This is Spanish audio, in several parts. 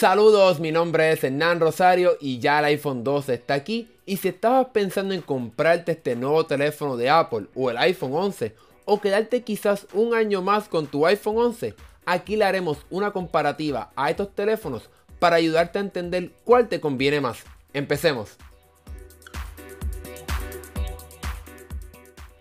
Saludos, mi nombre es Hernán Rosario y ya el iPhone 12 está aquí. Y si estabas pensando en comprarte este nuevo teléfono de Apple o el iPhone 11 o quedarte quizás un año más con tu iPhone 11, aquí le haremos una comparativa a estos teléfonos para ayudarte a entender cuál te conviene más. Empecemos.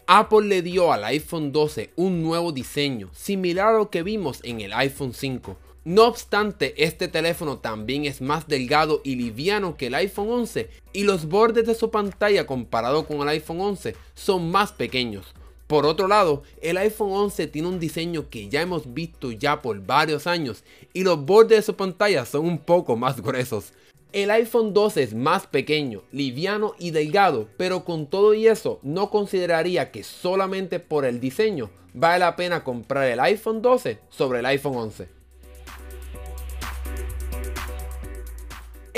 Apple le dio al iPhone 12 un nuevo diseño, similar a lo que vimos en el iPhone 5. No obstante, este teléfono también es más delgado y liviano que el iPhone 11 y los bordes de su pantalla comparado con el iPhone 11 son más pequeños. Por otro lado, el iPhone 11 tiene un diseño que ya hemos visto ya por varios años y los bordes de su pantalla son un poco más gruesos. El iPhone 12 es más pequeño, liviano y delgado, pero con todo y eso no consideraría que solamente por el diseño vale la pena comprar el iPhone 12 sobre el iPhone 11.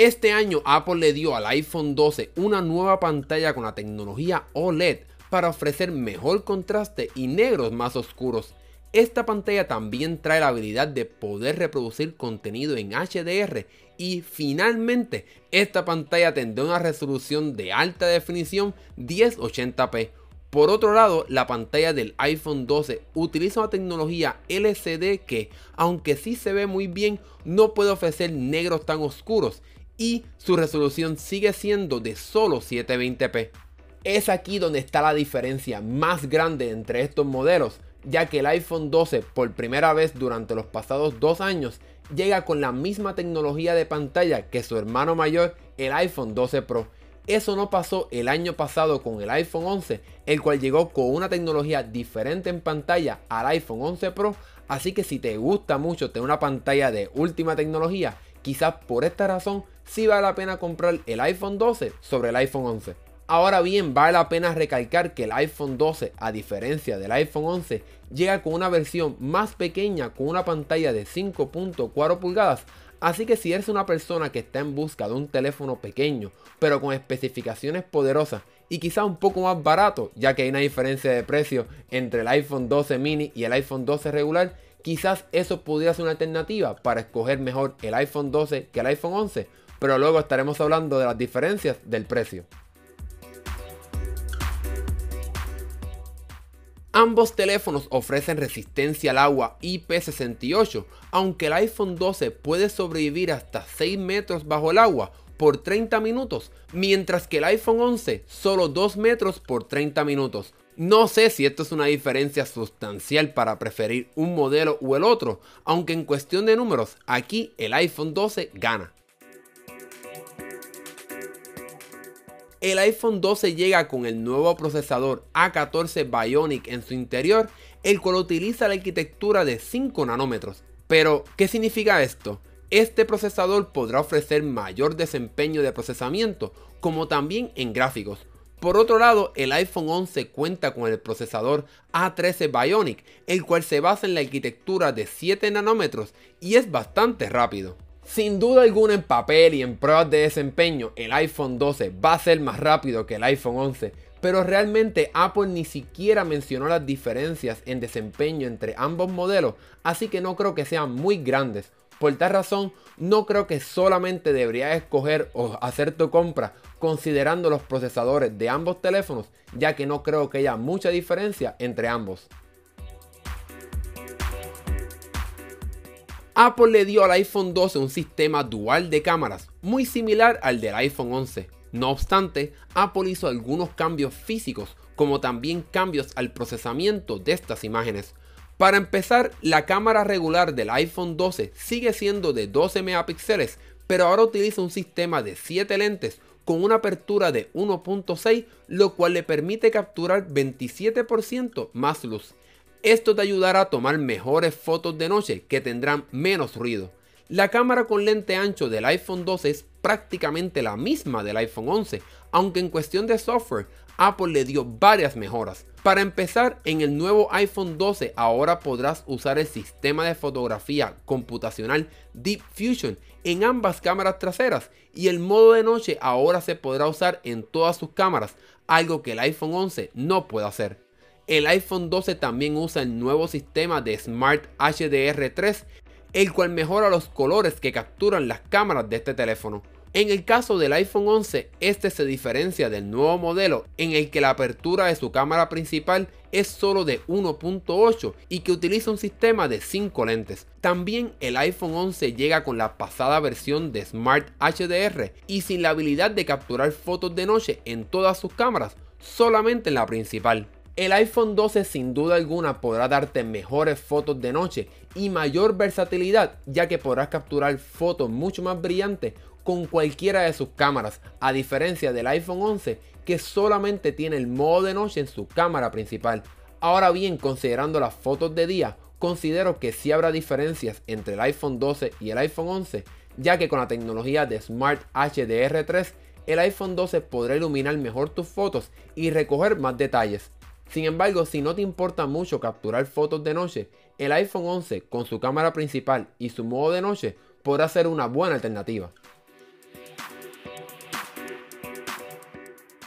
Este año Apple le dio al iPhone 12 una nueva pantalla con la tecnología OLED para ofrecer mejor contraste y negros más oscuros. Esta pantalla también trae la habilidad de poder reproducir contenido en HDR y finalmente, esta pantalla tendrá una resolución de alta definición 1080p. Por otro lado, la pantalla del iPhone 12 utiliza una tecnología LCD que, aunque sí se ve muy bien, no puede ofrecer negros tan oscuros y su resolución sigue siendo de solo 720p. Es aquí donde está la diferencia más grande entre estos modelos, ya que el iPhone 12 por primera vez durante los pasados dos años llega con la misma tecnología de pantalla que su hermano mayor, el iPhone 12 Pro. Eso no pasó el año pasado con el iPhone 11, el cual llegó con una tecnología diferente en pantalla al iPhone 11 Pro, así que si te gusta mucho tener una pantalla de última tecnología, quizás por esta razón sí vale la pena comprar el iPhone 12 sobre el iPhone 11. Ahora bien, vale la pena recalcar que el iPhone 12, a diferencia del iPhone 11, llega con una versión más pequeña con una pantalla de 5.4 pulgadas. Así que si eres una persona que está en busca de un teléfono pequeño, pero con especificaciones poderosas y quizá un poco más barato, ya que hay una diferencia de precio entre el iPhone 12 mini y el iPhone 12 regular, quizás eso pudiera ser una alternativa para escoger mejor el iPhone 12 que el iPhone 11, pero luego estaremos hablando de las diferencias del precio. Ambos teléfonos ofrecen resistencia al agua IP68, aunque el iPhone 12 puede sobrevivir hasta 6 metros bajo el agua por 30 minutos, mientras que el iPhone 11 solo 2 metros por 30 minutos. No sé si esto es una diferencia sustancial para preferir un modelo o el otro, aunque en cuestión de números, aquí el iPhone 12 gana. El iPhone 12 llega con el nuevo procesador A14 Bionic en su interior, el cual utiliza la arquitectura de 5 nanómetros. Pero, ¿qué significa esto? Este procesador podrá ofrecer mayor desempeño de procesamiento, como también en gráficos. Por otro lado, el iPhone 11 cuenta con el procesador A13 Bionic, el cual se basa en la arquitectura de 7 nanómetros y es bastante rápido. Sin duda alguna en papel y en pruebas de desempeño el iPhone 12 va a ser más rápido que el iPhone 11, pero realmente Apple ni siquiera mencionó las diferencias en desempeño entre ambos modelos, así que no creo que sean muy grandes. Por tal razón, no creo que solamente deberías escoger o hacer tu compra considerando los procesadores de ambos teléfonos, ya que no creo que haya mucha diferencia entre ambos. Apple le dio al iPhone 12 un sistema dual de cámaras, muy similar al del iPhone 11. No obstante, Apple hizo algunos cambios físicos, como también cambios al procesamiento de estas imágenes. Para empezar, la cámara regular del iPhone 12 sigue siendo de 12 megapíxeles, pero ahora utiliza un sistema de 7 lentes con una apertura de 1.6, lo cual le permite capturar 27% más luz. Esto te ayudará a tomar mejores fotos de noche que tendrán menos ruido. La cámara con lente ancho del iPhone 12 es prácticamente la misma del iPhone 11, aunque en cuestión de software Apple le dio varias mejoras. Para empezar, en el nuevo iPhone 12 ahora podrás usar el sistema de fotografía computacional Deep Fusion en ambas cámaras traseras y el modo de noche ahora se podrá usar en todas sus cámaras, algo que el iPhone 11 no puede hacer. El iPhone 12 también usa el nuevo sistema de Smart HDR3, el cual mejora los colores que capturan las cámaras de este teléfono. En el caso del iPhone 11, este se diferencia del nuevo modelo en el que la apertura de su cámara principal es solo de 1.8 y que utiliza un sistema de 5 lentes. También el iPhone 11 llega con la pasada versión de Smart HDR y sin la habilidad de capturar fotos de noche en todas sus cámaras, solamente en la principal. El iPhone 12 sin duda alguna podrá darte mejores fotos de noche y mayor versatilidad ya que podrás capturar fotos mucho más brillantes con cualquiera de sus cámaras, a diferencia del iPhone 11 que solamente tiene el modo de noche en su cámara principal. Ahora bien, considerando las fotos de día, considero que sí habrá diferencias entre el iPhone 12 y el iPhone 11, ya que con la tecnología de Smart HDR3, el iPhone 12 podrá iluminar mejor tus fotos y recoger más detalles. Sin embargo, si no te importa mucho capturar fotos de noche, el iPhone 11 con su cámara principal y su modo de noche podrá ser una buena alternativa.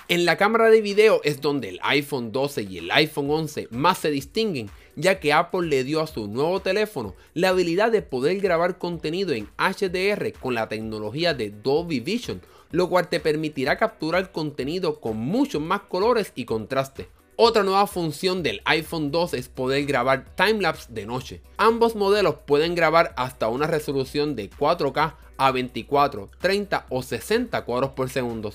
En la cámara de video es donde el iPhone 12 y el iPhone 11 más se distinguen, ya que Apple le dio a su nuevo teléfono la habilidad de poder grabar contenido en HDR con la tecnología de Dolby Vision, lo cual te permitirá capturar contenido con muchos más colores y contraste. Otra nueva función del iPhone 12 es poder grabar timelapse de noche. Ambos modelos pueden grabar hasta una resolución de 4K a 24, 30 o 60 cuadros por segundo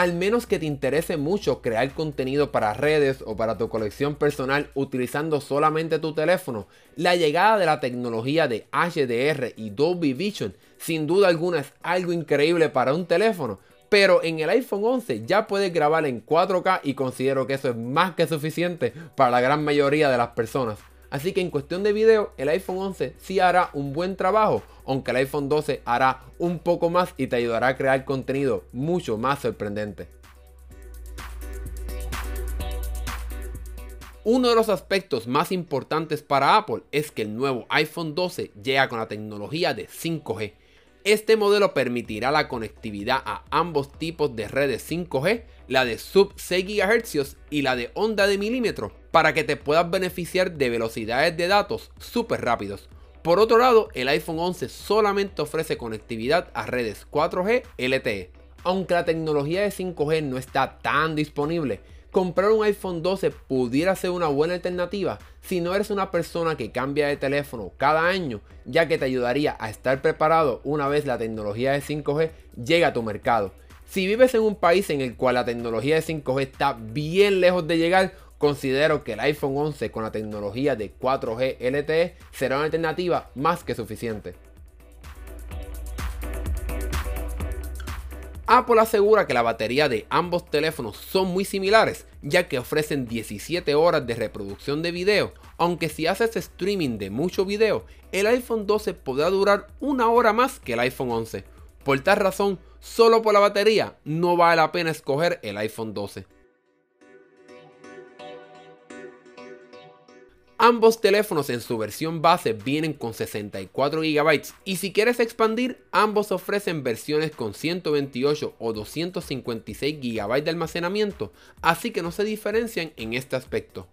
al menos que te interese mucho crear contenido para redes o para tu colección personal utilizando solamente tu teléfono, la llegada de la tecnología de HDR y Dolby Vision sin duda alguna es algo increíble para un teléfono, pero en el iPhone 11 ya puedes grabar en 4K y considero que eso es más que suficiente para la gran mayoría de las personas. Así que en cuestión de video, el iPhone 11 sí hará un buen trabajo, aunque el iPhone 12 hará un poco más y te ayudará a crear contenido mucho más sorprendente. Uno de los aspectos más importantes para Apple es que el nuevo iPhone 12 llega con la tecnología de 5G. Este modelo permitirá la conectividad a ambos tipos de redes 5G, la de sub 6 GHz y la de onda de milímetro, para que te puedas beneficiar de velocidades de datos súper rápidos. Por otro lado, el iPhone 11 solamente ofrece conectividad a redes 4G LTE. Aunque la tecnología de 5G no está tan disponible, comprar un iPhone 12 pudiera ser una buena alternativa si no eres una persona que cambia de teléfono cada año, ya que te ayudaría a estar preparado una vez la tecnología de 5G llegue a tu mercado. Si vives en un país en el cual la tecnología de 5G está bien lejos de llegar, Considero que el iPhone 11 con la tecnología de 4G LTE será una alternativa más que suficiente. Apple asegura que la batería de ambos teléfonos son muy similares, ya que ofrecen 17 horas de reproducción de video, aunque si haces streaming de mucho video, el iPhone 12 podrá durar una hora más que el iPhone 11. Por tal razón, solo por la batería no vale la pena escoger el iPhone 12. Ambos teléfonos en su versión base vienen con 64 GB y si quieres expandir, ambos ofrecen versiones con 128 o 256 GB de almacenamiento, así que no se diferencian en este aspecto.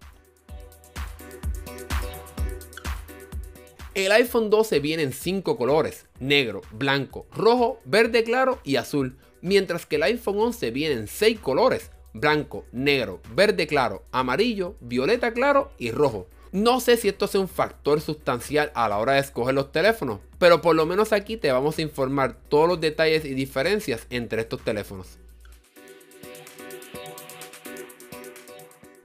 El iPhone 12 viene en 5 colores, negro, blanco, rojo, verde claro y azul, mientras que el iPhone 11 viene en 6 colores, blanco, negro, verde claro, amarillo, violeta claro y rojo. No sé si esto sea un factor sustancial a la hora de escoger los teléfonos, pero por lo menos aquí te vamos a informar todos los detalles y diferencias entre estos teléfonos.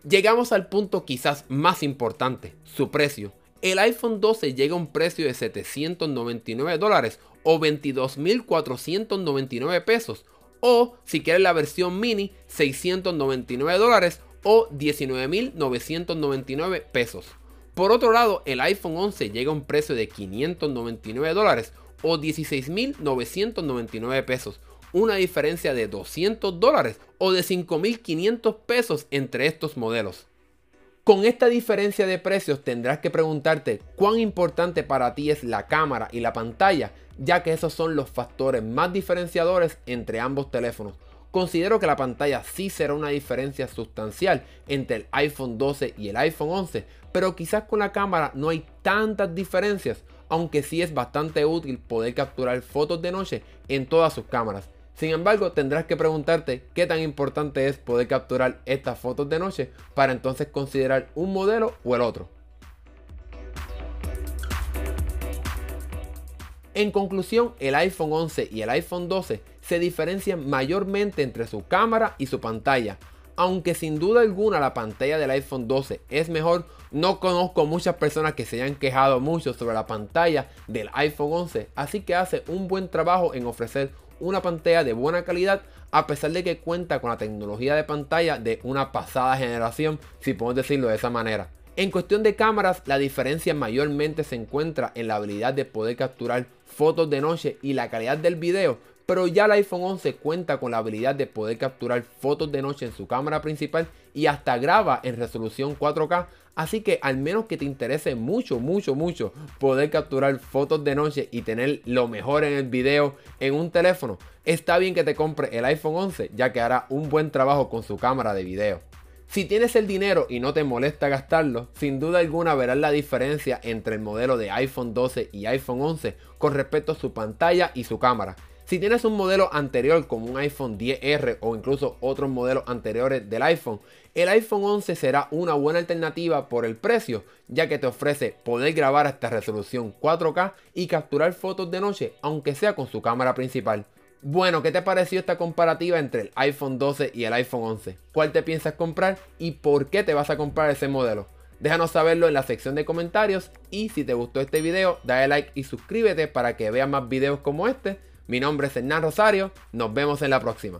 Llegamos al punto quizás más importante, su precio. El iPhone 12 llega a un precio de 799 dólares o 22.499 pesos. O si quieres la versión mini, 699 dólares o 19.999 pesos. Por otro lado, el iPhone 11 llega a un precio de 599 dólares o 16.999 pesos, una diferencia de 200 dólares o de 5.500 pesos entre estos modelos. Con esta diferencia de precios tendrás que preguntarte cuán importante para ti es la cámara y la pantalla, ya que esos son los factores más diferenciadores entre ambos teléfonos. Considero que la pantalla sí será una diferencia sustancial entre el iPhone 12 y el iPhone 11, pero quizás con la cámara no hay tantas diferencias, aunque sí es bastante útil poder capturar fotos de noche en todas sus cámaras. Sin embargo, tendrás que preguntarte qué tan importante es poder capturar estas fotos de noche para entonces considerar un modelo o el otro. En conclusión, el iPhone 11 y el iPhone 12 se diferencian mayormente entre su cámara y su pantalla. Aunque sin duda alguna la pantalla del iPhone 12 es mejor, no conozco muchas personas que se hayan quejado mucho sobre la pantalla del iPhone 11, así que hace un buen trabajo en ofrecer una pantalla de buena calidad a pesar de que cuenta con la tecnología de pantalla de una pasada generación, si podemos decirlo de esa manera. En cuestión de cámaras, la diferencia mayormente se encuentra en la habilidad de poder capturar fotos de noche y la calidad del video, pero ya el iPhone 11 cuenta con la habilidad de poder capturar fotos de noche en su cámara principal y hasta graba en resolución 4K, así que al menos que te interese mucho, mucho, mucho poder capturar fotos de noche y tener lo mejor en el video en un teléfono, está bien que te compre el iPhone 11 ya que hará un buen trabajo con su cámara de video. Si tienes el dinero y no te molesta gastarlo, sin duda alguna verás la diferencia entre el modelo de iPhone 12 y iPhone 11 con respecto a su pantalla y su cámara. Si tienes un modelo anterior como un iPhone 10R o incluso otros modelos anteriores del iPhone, el iPhone 11 será una buena alternativa por el precio, ya que te ofrece poder grabar hasta resolución 4K y capturar fotos de noche, aunque sea con su cámara principal. Bueno, ¿qué te pareció esta comparativa entre el iPhone 12 y el iPhone 11? ¿Cuál te piensas comprar y por qué te vas a comprar ese modelo? Déjanos saberlo en la sección de comentarios y si te gustó este video, dale like y suscríbete para que veas más videos como este. Mi nombre es Hernán Rosario, nos vemos en la próxima.